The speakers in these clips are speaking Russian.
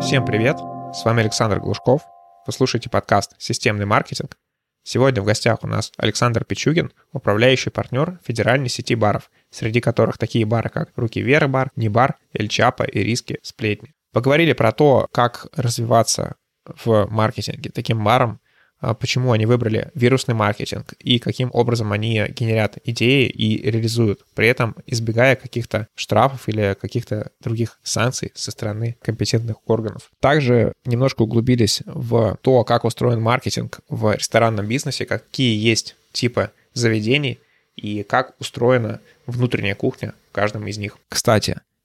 Всем привет! С вами Александр Глушков. Вы слушаете подкаст «Системный маркетинг». Сегодня в гостях у нас Александр Пичугин, управляющий партнер федеральной сети баров, среди которых такие бары, как «Руки Веры бар», «Небар», «Эль Чапа» и «Риски Сплетни». Поговорили про то, как развиваться в маркетинге таким баром, почему они выбрали вирусный маркетинг и каким образом они генерят идеи и реализуют, при этом избегая каких-то штрафов или каких-то других санкций со стороны компетентных органов. Также немножко углубились в то, как устроен маркетинг в ресторанном бизнесе, какие есть типы заведений и как устроена внутренняя кухня в каждом из них. Кстати,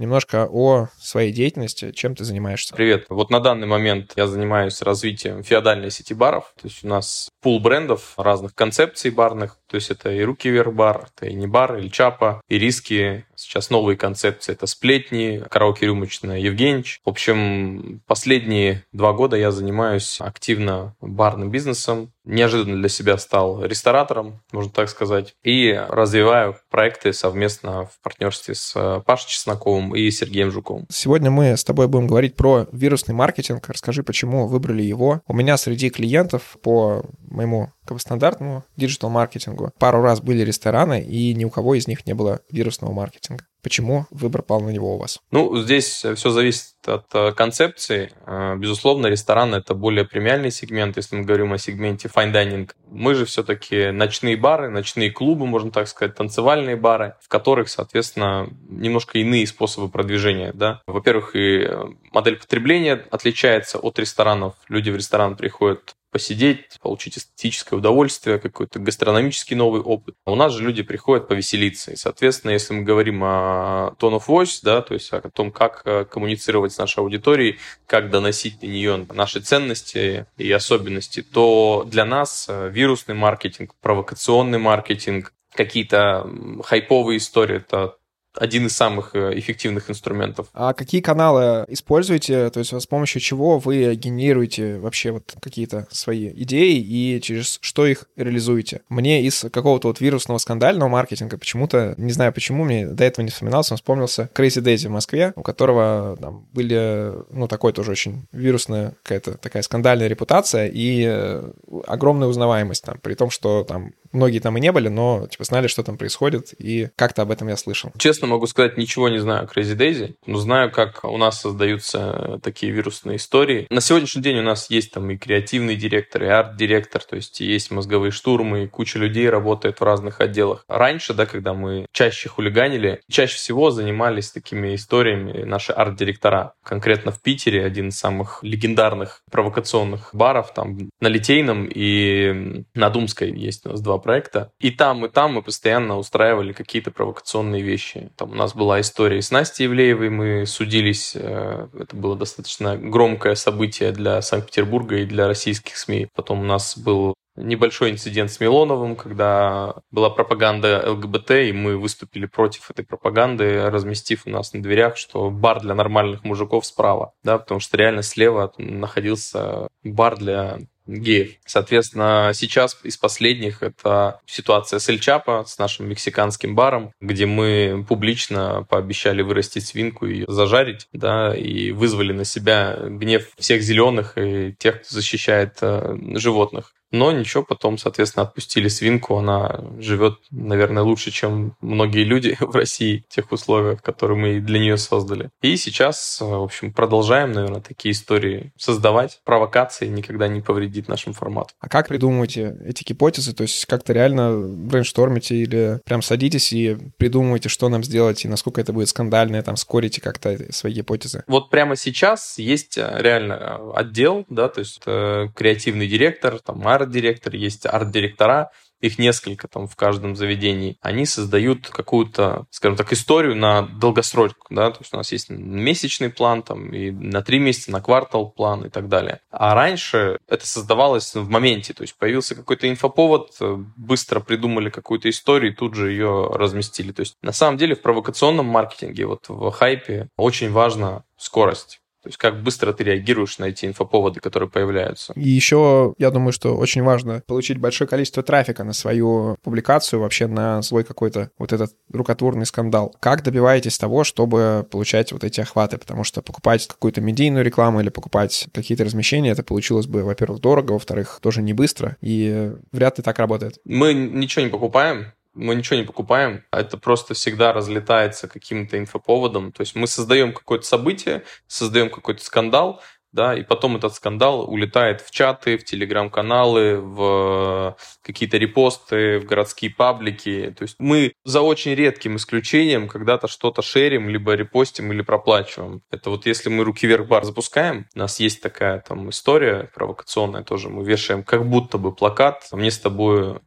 немножко о своей деятельности, чем ты занимаешься. Привет. Вот на данный момент я занимаюсь развитием феодальной сети баров. То есть у нас пул брендов разных концепций барных. То есть это и руки вверх бар, это и не бар, и чапа, и риски. Сейчас новые концепции. Это сплетни, караоке рюмочная, Евгеньевич. В общем, последние два года я занимаюсь активно барным бизнесом. Неожиданно для себя стал ресторатором, можно так сказать. И развиваю проекты совместно в партнерстве с Пашей Чесноковым и Сергеем Жуковым. Сегодня мы с тобой будем говорить про вирусный маркетинг. Расскажи, почему выбрали его. У меня среди клиентов по моему бы стандартному диджитал-маркетингу. Пару раз были рестораны, и ни у кого из них не было вирусного маркетинга. Почему выбор пал на него у вас? Ну, здесь все зависит от э, концепции. Э, безусловно, ресторан — это более премиальный сегмент, если мы говорим о сегменте fine dining. Мы же все-таки ночные бары, ночные клубы, можно так сказать, танцевальные бары, в которых, соответственно, немножко иные способы продвижения. Да? Во-первых, и модель потребления отличается от ресторанов. Люди в ресторан приходят посидеть, получить эстетическое удовольствие, какой-то гастрономический новый опыт. У нас же люди приходят повеселиться. И, соответственно, если мы говорим о tone of voice, да, то есть о том, как э, коммуницировать с нашей аудиторией, как доносить до нее наши ценности и особенности, то для нас э, вирусный маркетинг, провокационный маркетинг, какие-то хайповые истории, это один из самых э, эффективных инструментов. А какие каналы используете? То есть с помощью чего вы генерируете вообще вот какие-то свои идеи и через что их реализуете? Мне из какого-то вот вирусного скандального маркетинга почему-то, не знаю почему, мне до этого не вспоминался, он вспомнился Crazy Daisy в Москве, у которого там были, ну, такой тоже очень вирусная какая-то такая скандальная репутация и э, огромная узнаваемость там, при том, что там многие там и не были, но типа знали, что там происходит, и как-то об этом я слышал. Честно могу сказать, ничего не знаю о Crazy Daisy, но знаю, как у нас создаются такие вирусные истории. На сегодняшний день у нас есть там и креативный директор, и арт-директор, то есть есть мозговые штурмы, и куча людей работает в разных отделах. Раньше, да, когда мы чаще хулиганили, чаще всего занимались такими историями наши арт-директора. Конкретно в Питере один из самых легендарных провокационных баров, там на Литейном и на Думской есть у нас два проекта. И там, и там мы постоянно устраивали какие-то провокационные вещи. Там у нас была история с Настей Евлеевой, мы судились. Э, это было достаточно громкое событие для Санкт-Петербурга и для российских СМИ. Потом у нас был небольшой инцидент с Милоновым, когда была пропаганда ЛГБТ, и мы выступили против этой пропаганды, разместив у нас на дверях, что бар для нормальных мужиков справа, да, потому что реально слева находился бар для геев. Соответственно, сейчас из последних это ситуация с Эльчапа, с нашим мексиканским баром, где мы публично пообещали вырастить свинку и зажарить, да, и вызвали на себя гнев всех зеленых и тех, кто защищает э, животных. Но ничего, потом, соответственно, отпустили свинку. Она живет, наверное, лучше, чем многие люди в России в тех условиях, которые мы для нее создали. И сейчас, в общем, продолжаем, наверное, такие истории создавать. Провокации никогда не повредит нашему формату. А как придумываете эти гипотезы? То есть как-то реально брейнштормите или прям садитесь и придумываете, что нам сделать и насколько это будет скандально, там, скорите как-то свои гипотезы? Вот прямо сейчас есть э, реально э, отдел, да, то есть э, креативный директор, там, арт-директор, есть арт-директора, их несколько там в каждом заведении, они создают какую-то, скажем так, историю на долгосрочку, да, то есть у нас есть месячный план там и на три месяца, на квартал план и так далее. А раньше это создавалось в моменте, то есть появился какой-то инфоповод, быстро придумали какую-то историю и тут же ее разместили. То есть на самом деле в провокационном маркетинге, вот в хайпе очень важна скорость. То есть как быстро ты реагируешь на эти инфоповоды, которые появляются. И еще, я думаю, что очень важно получить большое количество трафика на свою публикацию, вообще на свой какой-то вот этот рукотворный скандал. Как добиваетесь того, чтобы получать вот эти охваты? Потому что покупать какую-то медийную рекламу или покупать какие-то размещения, это получилось бы, во-первых, дорого, во-вторых, тоже не быстро, и вряд ли так работает. Мы ничего не покупаем, мы ничего не покупаем, а это просто всегда разлетается каким-то инфоповодом. То есть мы создаем какое-то событие, создаем какой-то скандал, да, и потом этот скандал улетает в чаты, в телеграм-каналы, в какие-то репосты, в городские паблики. То есть мы за очень редким исключением когда-то что-то шерим, либо репостим или проплачиваем. Это вот если мы руки вверх бар запускаем, у нас есть такая там история провокационная тоже, мы вешаем как будто бы плакат, мне с тобой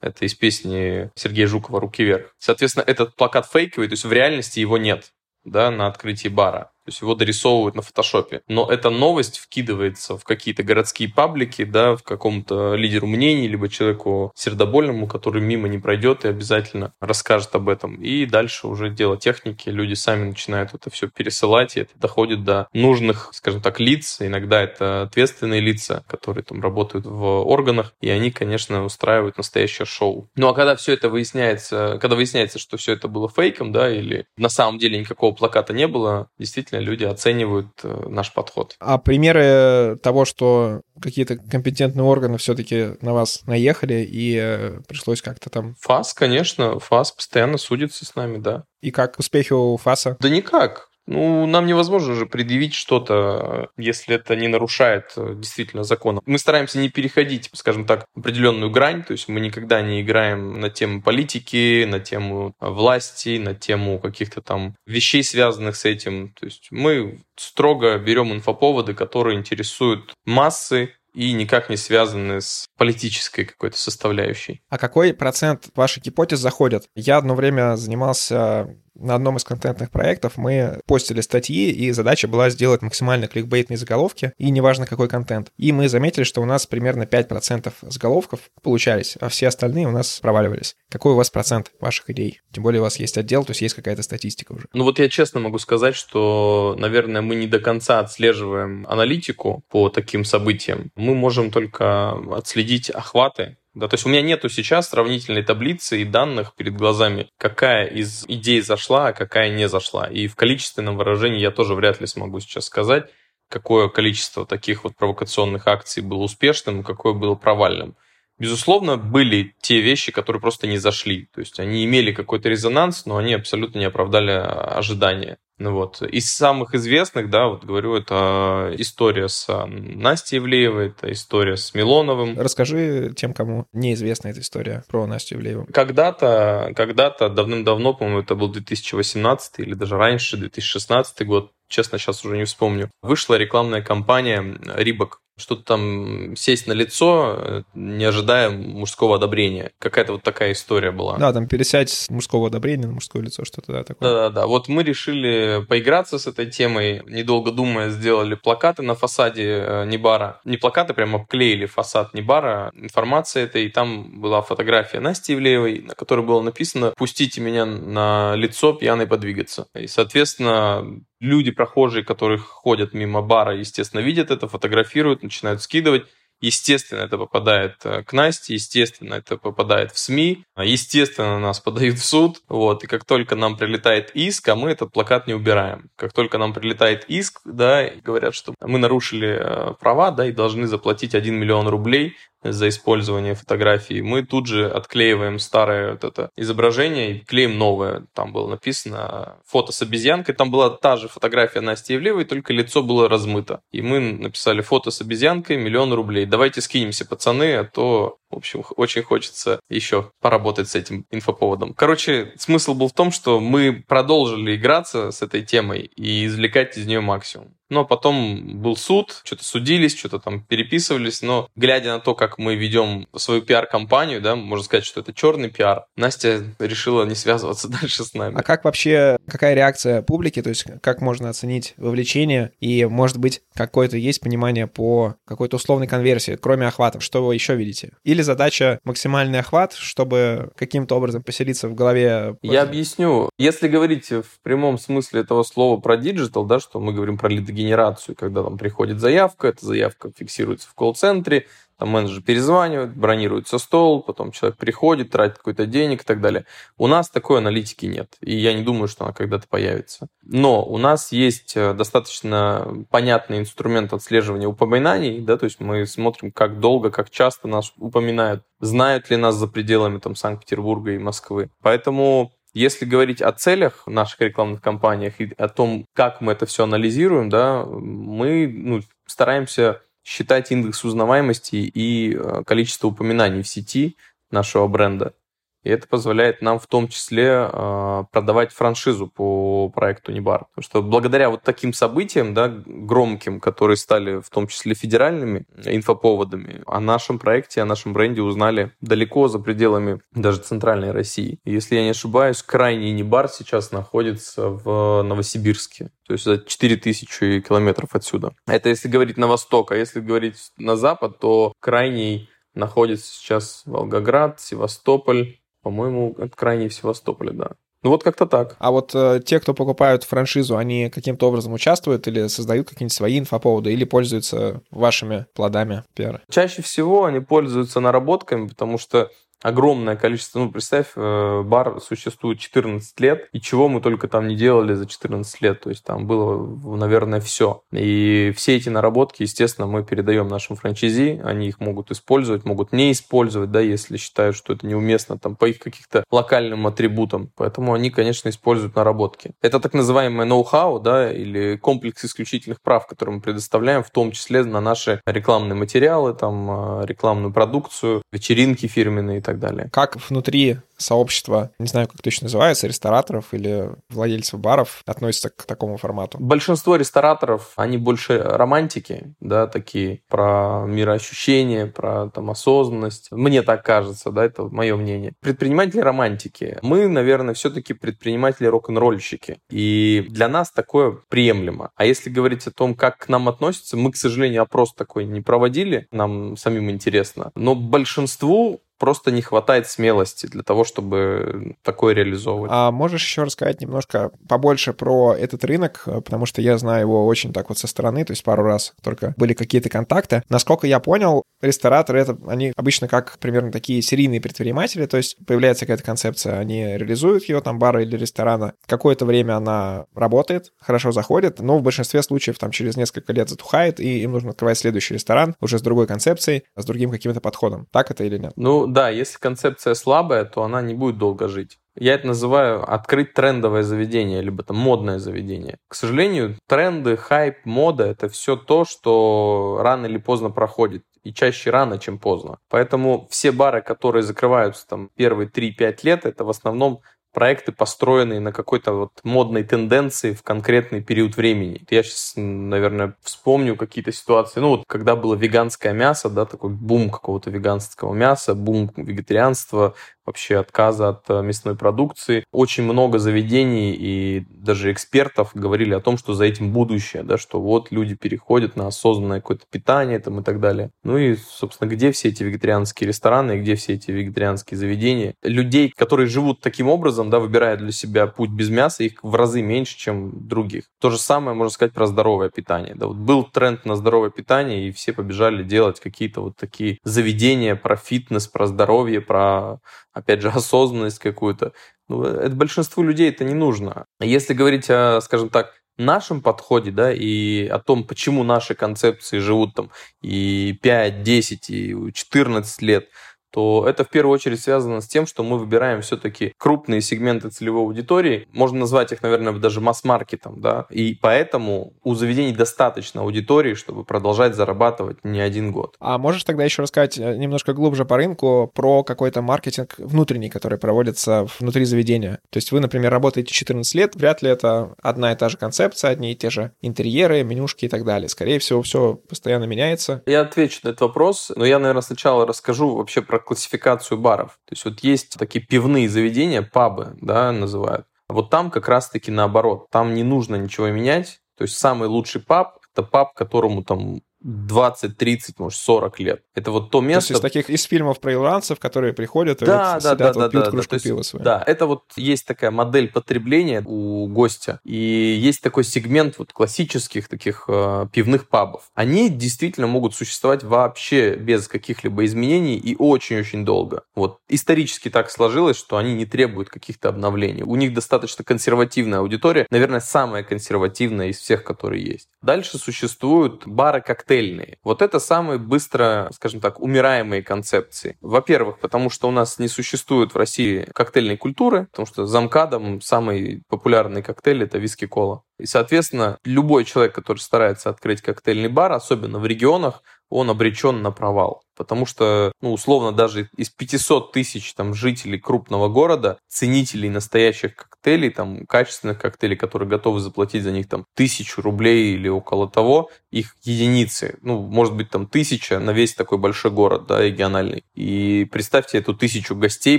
это из песни Сергея Жукова «Руки вверх». Соответственно, этот плакат фейковый, то есть в реальности его нет да, на открытии бара то есть его дорисовывают на фотошопе. Но эта новость вкидывается в какие-то городские паблики, да, в каком-то лидеру мнений, либо человеку сердобольному, который мимо не пройдет и обязательно расскажет об этом. И дальше уже дело техники, люди сами начинают это все пересылать, и это доходит до нужных, скажем так, лиц. Иногда это ответственные лица, которые там работают в органах, и они, конечно, устраивают настоящее шоу. Ну а когда все это выясняется, когда выясняется, что все это было фейком, да, или на самом деле никакого плаката не было, действительно люди оценивают э, наш подход. А примеры того, что какие-то компетентные органы все-таки на вас наехали и э, пришлось как-то там... ФАС, конечно, ФАС постоянно судится с нами, да. И как успехи у ФАСа? Да никак. Ну, нам невозможно же предъявить что-то, если это не нарушает э, действительно закона. Мы стараемся не переходить, скажем так, определенную грань, то есть мы никогда не играем на тему политики, на тему власти, на тему каких-то там вещей, связанных с этим. То есть мы строго берем инфоповоды, которые интересуют массы, и никак не связаны с политической какой-то составляющей. А какой процент ваших гипотез заходят? Я одно время занимался на одном из контентных проектов мы постили статьи, и задача была сделать максимально кликбейтные заголовки, и неважно какой контент. И мы заметили, что у нас примерно 5% заголовков получались, а все остальные у нас проваливались. Какой у вас процент ваших идей? Тем более у вас есть отдел, то есть есть какая-то статистика уже. Ну вот я честно могу сказать, что, наверное, мы не до конца отслеживаем аналитику по таким событиям. Мы можем только отследить охваты да, то есть у меня нету сейчас сравнительной таблицы и данных перед глазами, какая из идей зашла, а какая не зашла. И в количественном выражении я тоже вряд ли смогу сейчас сказать, какое количество таких вот провокационных акций было успешным, какое было провальным. Безусловно, были те вещи, которые просто не зашли. То есть они имели какой-то резонанс, но они абсолютно не оправдали ожидания. Ну вот. Из самых известных, да, вот говорю, это история с а, Настей Ивлеевой, это история с Милоновым. Расскажи тем, кому неизвестна эта история про Настю Ивлееву. Когда-то, когда-то, давным-давно, по-моему, это был 2018 или даже раньше, 2016 год, честно, сейчас уже не вспомню, вышла рекламная кампания Рибок что-то там сесть на лицо, э, не ожидая мужского одобрения. Какая-то вот такая история была. Да, там пересядь с мужского одобрения на мужское лицо, что-то да, такое. Да-да-да. Вот мы решили поиграться с этой темой. Недолго думая, сделали плакаты на фасаде э, Небара. Не плакаты, прям обклеили фасад Небара. Информация этой, и там была фотография Насти Ивлеевой, на которой было написано «Пустите меня на лицо пьяный подвигаться». И, соответственно, люди, прохожие, которые ходят мимо бара, естественно, видят это, фотографируют, начинают скидывать. Естественно, это попадает э, к Насте, естественно, это попадает в СМИ, естественно, нас подают в суд, вот, и как только нам прилетает иск, а мы этот плакат не убираем. Как только нам прилетает иск, да, и говорят, что мы нарушили э, права, да, и должны заплатить 1 миллион рублей, за использование фотографии, мы тут же отклеиваем старое вот это изображение и клеим новое. Там было написано фото с обезьянкой. Там была та же фотография Насти Евлеевой, только лицо было размыто. И мы написали фото с обезьянкой, миллион рублей. Давайте скинемся, пацаны, а то в общем, очень хочется еще поработать с этим инфоповодом. Короче, смысл был в том, что мы продолжили играться с этой темой и извлекать из нее максимум. Но потом был суд, что-то судились, что-то там переписывались, но глядя на то, как мы ведем свою пиар-компанию, да, можно сказать, что это черный пиар, Настя решила не связываться дальше с нами. А как вообще, какая реакция публики, то есть как можно оценить вовлечение и, может быть, какое-то есть понимание по какой-то условной конверсии, кроме охватов, что вы еще видите? Или задача максимальный охват, чтобы каким-то образом поселиться в голове? Я объясню. Если говорить в прямом смысле этого слова про digital, да, что мы говорим про лидогенерацию, когда там приходит заявка, эта заявка фиксируется в колл-центре, там менеджер перезванивает, бронируется стол, потом человек приходит, тратит какой-то денег и так далее. У нас такой аналитики нет, и я не думаю, что она когда-то появится. Но у нас есть э, достаточно понятный инструмент отслеживания упоминаний, да, то есть мы смотрим, как долго, как часто нас упоминают, знают ли нас за пределами там Санкт-Петербурга и Москвы. Поэтому если говорить о целях наших рекламных кампаниях и о том, как мы это все анализируем, да, мы ну, стараемся считать индекс узнаваемости и э, количество упоминаний в сети нашего бренда. И это позволяет нам в том числе э, продавать франшизу по проекту Небар. Потому что благодаря вот таким событиям, да, громким, которые стали в том числе федеральными инфоповодами, о нашем проекте, о нашем бренде узнали далеко за пределами даже центральной России. Если я не ошибаюсь, крайний Небар сейчас находится в Новосибирске. То есть за 4000 километров отсюда. Это если говорить на восток, а если говорить на запад, то крайний находится сейчас Волгоград, Севастополь, по-моему, это крайне в Севастополе, да. Ну вот как-то так. А вот э, те, кто покупают франшизу, они каким-то образом участвуют или создают какие-нибудь свои инфоповоды или пользуются вашими плодами пиара? Чаще всего они пользуются наработками, потому что огромное количество, ну, представь, э, бар существует 14 лет, и чего мы только там не делали за 14 лет, то есть там было, наверное, все. И все эти наработки, естественно, мы передаем нашим франчайзи, они их могут использовать, могут не использовать, да, если считают, что это неуместно, там, по их каких-то локальным атрибутам. Поэтому они, конечно, используют наработки. Это так называемое ноу-хау, да, или комплекс исключительных прав, которые мы предоставляем, в том числе на наши рекламные материалы, там, э, рекламную продукцию, вечеринки фирменные и так далее. Как внутри сообщества, не знаю, как точно называется, рестораторов или владельцев баров относятся к такому формату? Большинство рестораторов, они больше романтики, да, такие, про мироощущение, про там осознанность. Мне так кажется, да, это мое мнение. Предприниматели романтики. Мы, наверное, все-таки предприниматели рок-н-ролльщики. И для нас такое приемлемо. А если говорить о том, как к нам относятся, мы, к сожалению, опрос такой не проводили, нам самим интересно. Но большинству просто не хватает смелости для того, чтобы такое реализовывать. А можешь еще рассказать немножко побольше про этот рынок, потому что я знаю его очень так вот со стороны, то есть пару раз только были какие-то контакты. Насколько я понял, рестораторы это они обычно как примерно такие серийные предприниматели, то есть появляется какая-то концепция, они реализуют ее там бара или ресторана, какое-то время она работает, хорошо заходит, но в большинстве случаев там через несколько лет затухает, и им нужно открывать следующий ресторан уже с другой концепцией, с другим каким-то подходом. Так это или нет? Ну, да, если концепция слабая, то она не будет долго жить. Я это называю открыть трендовое заведение, либо там модное заведение. К сожалению, тренды, хайп, мода — это все то, что рано или поздно проходит. И чаще рано, чем поздно. Поэтому все бары, которые закрываются там первые 3-5 лет, это в основном проекты, построенные на какой-то вот модной тенденции в конкретный период времени. Я сейчас, наверное, вспомню какие-то ситуации. Ну вот, когда было веганское мясо, да, такой бум какого-то веганского мяса, бум вегетарианства, вообще отказа от э, мясной продукции. Очень много заведений и даже экспертов говорили о том, что за этим будущее, да, что вот люди переходят на осознанное какое-то питание там, и так далее. Ну и, собственно, где все эти вегетарианские рестораны, где все эти вегетарианские заведения? Людей, которые живут таким образом, да, выбирая для себя путь без мяса, их в разы меньше, чем других. То же самое можно сказать про здоровое питание. Да, вот был тренд на здоровое питание, и все побежали делать какие-то вот такие заведения про фитнес, про здоровье, про опять же, осознанность какую-то. Ну, это большинству людей это не нужно. Если говорить о, скажем так, нашем подходе, да, и о том, почему наши концепции живут там и 5, 10, и 14 лет, то это в первую очередь связано с тем, что мы выбираем все-таки крупные сегменты целевой аудитории, можно назвать их, наверное, даже масс-маркетом, да, и поэтому у заведений достаточно аудитории, чтобы продолжать зарабатывать не один год. А можешь тогда еще рассказать э, немножко глубже по рынку про какой-то маркетинг внутренний, который проводится внутри заведения? То есть вы, например, работаете 14 лет, вряд ли это одна и та же концепция, одни и те же интерьеры, менюшки и так далее. Скорее всего, все постоянно меняется. Я отвечу на этот вопрос, но я, наверное, сначала расскажу вообще про классификацию баров. То есть вот есть такие пивные заведения, пабы, да, называют. Вот там как раз-таки наоборот. Там не нужно ничего менять. То есть самый лучший паб – это паб, которому там 20, 30, может, 40 лет. Это вот то место... То есть из таких, из фильмов про ирландцев, которые приходят и да, вот да, сидят, да, вот, да, пьют да, кружку да, пива свою. Да, это вот есть такая модель потребления у гостя. И есть такой сегмент вот классических таких э, пивных пабов. Они действительно могут существовать вообще без каких-либо изменений и очень-очень долго. Вот исторически так сложилось, что они не требуют каких-то обновлений. У них достаточно консервативная аудитория, наверное, самая консервативная из всех, которые есть. Дальше существуют бары как коктейльные. Вот это самые быстро, скажем так, умираемые концепции. Во-первых, потому что у нас не существует в России коктейльной культуры, потому что за МКАДом самый популярный коктейль – это виски-кола. И, соответственно, любой человек, который старается открыть коктейльный бар, особенно в регионах, он обречен на провал. Потому что, ну, условно, даже из 500 тысяч там, жителей крупного города, ценителей настоящих коктейлей, там, качественных коктейлей, которые готовы заплатить за них там тысячу рублей или около того, их единицы. Ну, может быть, там тысяча на весь такой большой город, да, региональный. И представьте эту тысячу гостей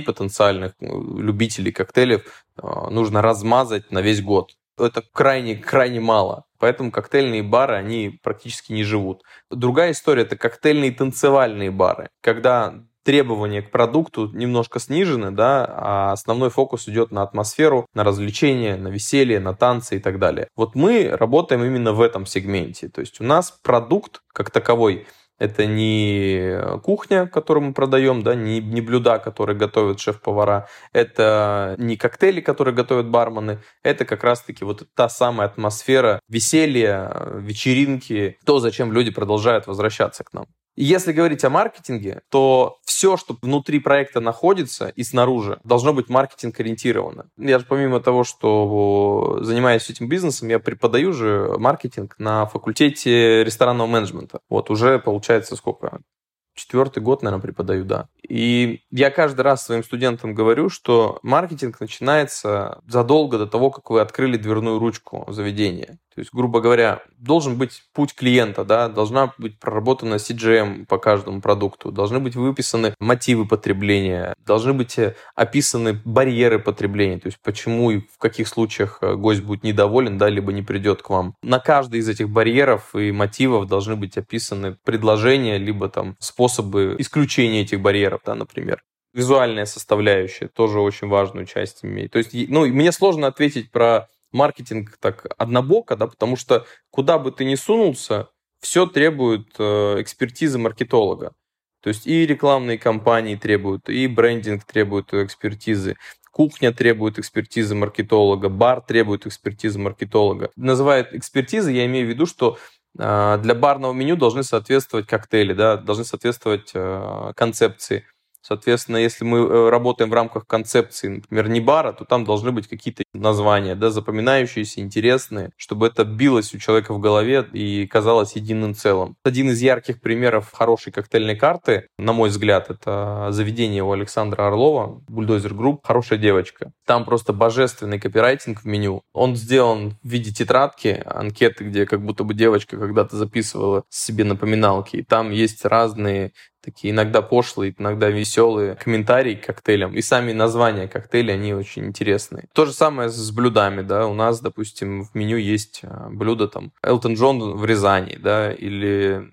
потенциальных, ну, любителей коктейлей, а, нужно размазать на весь год это крайне-крайне мало. Поэтому коктейльные бары, они практически не живут. Другая история – это коктейльные танцевальные бары. Когда требования к продукту немножко снижены, да, а основной фокус идет на атмосферу, на развлечения, на веселье, на танцы и так далее. Вот мы работаем именно в этом сегменте. То есть у нас продукт как таковой – это не кухня, которую мы продаем, да, не, не блюда, которые готовят шеф-повара, это не коктейли, которые готовят бармены, это как раз-таки вот та самая атмосфера веселья, вечеринки, то, зачем люди продолжают возвращаться к нам. Если говорить о маркетинге, то все, что внутри проекта находится и снаружи, должно быть маркетинг ориентировано. Я же помимо того, что занимаюсь этим бизнесом, я преподаю же маркетинг на факультете ресторанного менеджмента. Вот уже получается сколько? Четвертый год, наверное, преподаю, да. И я каждый раз своим студентам говорю, что маркетинг начинается задолго до того, как вы открыли дверную ручку заведения. То есть, грубо говоря, должен быть путь клиента, да, должна быть проработана CGM по каждому продукту, должны быть выписаны мотивы потребления, должны быть э, описаны барьеры потребления, то есть почему и в каких случаях э, гость будет недоволен, да, либо не придет к вам. На каждый из этих барьеров и мотивов должны быть описаны предложения, либо там способы исключения этих барьеров, да, например визуальная составляющая тоже очень важную часть имеет. То есть, ну, мне сложно ответить про маркетинг так однобоко, да, потому что куда бы ты ни сунулся, все требует э, экспертизы маркетолога. То есть и рекламные кампании требуют, и брендинг требует экспертизы, кухня требует экспертизы маркетолога, бар требует экспертизы маркетолога. Называют экспертизы, я имею в виду, что для барного меню должны соответствовать коктейли, да, должны соответствовать э, концепции. Соответственно, если мы э, работаем в рамках концепции, например, не бара, то там должны быть какие-то названия, да, запоминающиеся, интересные, чтобы это билось у человека в голове и казалось единым целым. Один из ярких примеров хорошей коктейльной карты, на мой взгляд, это заведение у Александра Орлова, Bulldozer Group, «Хорошая девочка». Там просто божественный копирайтинг в меню. Он сделан в виде тетрадки, анкеты, где как будто бы девочка когда-то записывала себе напоминалки. И там есть разные такие иногда пошлые, иногда веселые комментарии к коктейлям. И сами названия коктейлей, они очень интересные. То же самое с блюдами, да. У нас, допустим, в меню есть а, блюдо там Элтон Джон в Рязани, да, или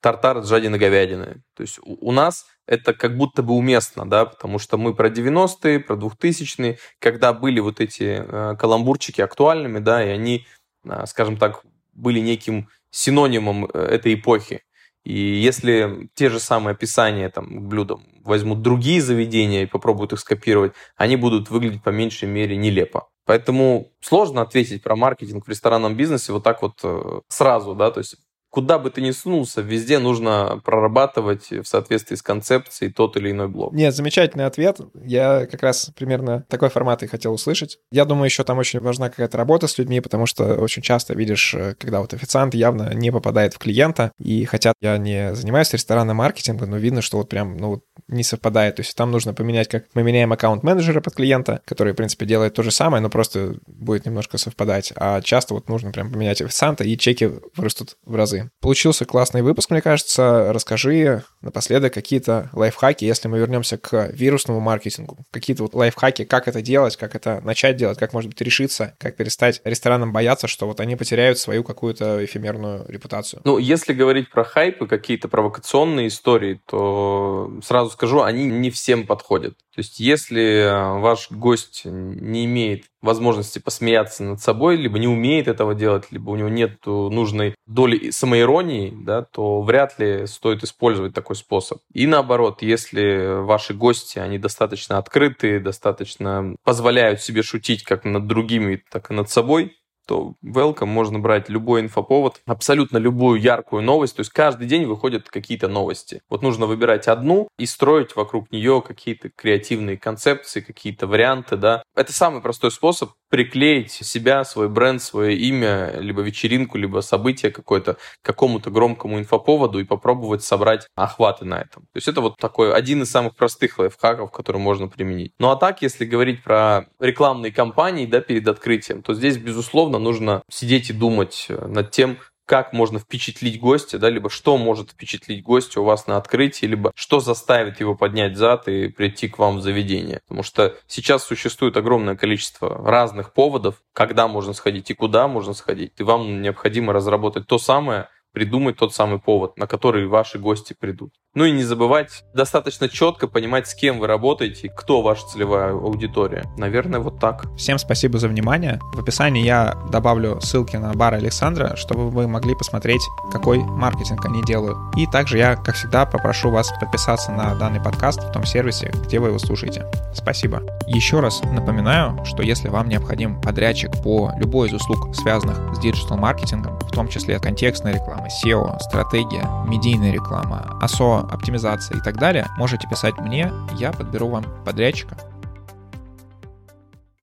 тартар с жадиной говядины. То есть у нас это как будто бы уместно, да, потому что мы про 90-е, про 2000-е, когда были вот эти э, каламбурчики актуальными, да, и они, э, скажем так, были неким синонимом э, этой эпохи. И если те же самые описания там, к блюдам возьмут другие заведения и попробуют их скопировать, они будут выглядеть по меньшей мере нелепо. Поэтому сложно ответить про маркетинг в ресторанном бизнесе вот так вот э, сразу, да, то есть куда бы ты ни сунулся, везде нужно прорабатывать в соответствии с концепцией тот или иной блок. Нет, замечательный ответ. Я как раз примерно такой формат и хотел услышать. Я думаю, еще там очень важна какая-то работа с людьми, потому что очень часто видишь, э, когда вот официант явно не попадает в клиента, и хотя я не занимаюсь ресторанным маркетингом, но видно, что вот прям, ну, не совпадает. То есть там нужно поменять, как мы меняем аккаунт-менеджера под клиента, который, в принципе, делает то же самое, но просто будет немножко совпадать. А часто вот нужно прям поменять официанта, и чеки вырастут в разы. Получился классный выпуск, мне кажется. Расскажи напоследок какие-то лайфхаки, если мы вернемся к вирусному маркетингу. Какие-то вот лайфхаки, как это делать, как это начать делать, как, может быть, решиться, как перестать ресторанам бояться, что вот они потеряют свою какую-то эфемерную репутацию. Ну, если говорить про хайпы, какие-то провокационные истории, то сразу скажу, они не всем подходят. То есть, если ваш гость не имеет возможности посмеяться над собой, либо не умеет этого делать, либо у него нет нужной доли самоиронии, да, то вряд ли стоит использовать такой способ. И наоборот, если ваши гости, они достаточно открытые, достаточно позволяют себе шутить как над другими, так и над собой, то welcome можно брать любой инфоповод, абсолютно любую яркую новость. То есть каждый день выходят какие-то новости. Вот нужно выбирать одну и строить вокруг нее какие-то креативные концепции, какие-то варианты, да. Это самый простой способ приклеить себя, свой бренд, свое имя, либо вечеринку, либо событие какое-то какому-то громкому инфоповоду и попробовать собрать охваты на этом. То есть это вот такой один из самых простых лайфхаков, который можно применить. Ну а так, если говорить про рекламные кампании, да, перед открытием, то здесь, безусловно, нужно сидеть и думать над тем, как можно впечатлить гостя, да, либо что может впечатлить гостя у вас на открытии, либо что заставит его поднять зад и прийти к вам в заведение. Потому что сейчас существует огромное количество разных поводов, когда можно сходить и куда можно сходить. И вам необходимо разработать то самое, придумать тот самый повод, на который ваши гости придут. Ну и не забывать достаточно четко понимать, с кем вы работаете, кто ваша целевая аудитория. Наверное, вот так. Всем спасибо за внимание. В описании я добавлю ссылки на бар Александра, чтобы вы могли посмотреть, какой маркетинг они делают. И также я, как всегда, попрошу вас подписаться на данный подкаст в том сервисе, где вы его слушаете. Спасибо. Еще раз напоминаю, что если вам необходим подрядчик по любой из услуг, связанных с диджитал-маркетингом, в том числе контекстная реклама, SEO, стратегия, медийная реклама, ASO, оптимизация и так далее, можете писать мне, я подберу вам подрядчика.